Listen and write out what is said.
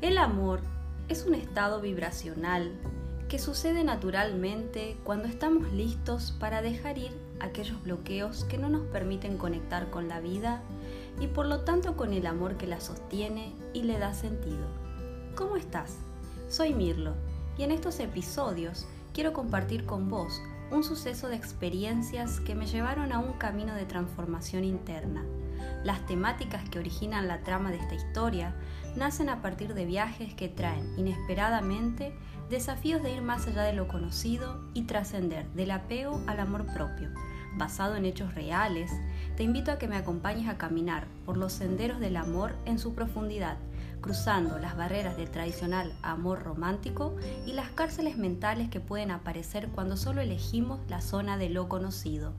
El amor es un estado vibracional que sucede naturalmente cuando estamos listos para dejar ir aquellos bloqueos que no nos permiten conectar con la vida y por lo tanto con el amor que la sostiene y le da sentido. ¿Cómo estás? Soy Mirlo y en estos episodios quiero compartir con vos un suceso de experiencias que me llevaron a un camino de transformación interna. Las temáticas que originan la trama de esta historia nacen a partir de viajes que traen inesperadamente desafíos de ir más allá de lo conocido y trascender del apego al amor propio. Basado en hechos reales, te invito a que me acompañes a caminar por los senderos del amor en su profundidad cruzando las barreras del tradicional amor romántico y las cárceles mentales que pueden aparecer cuando solo elegimos la zona de lo conocido.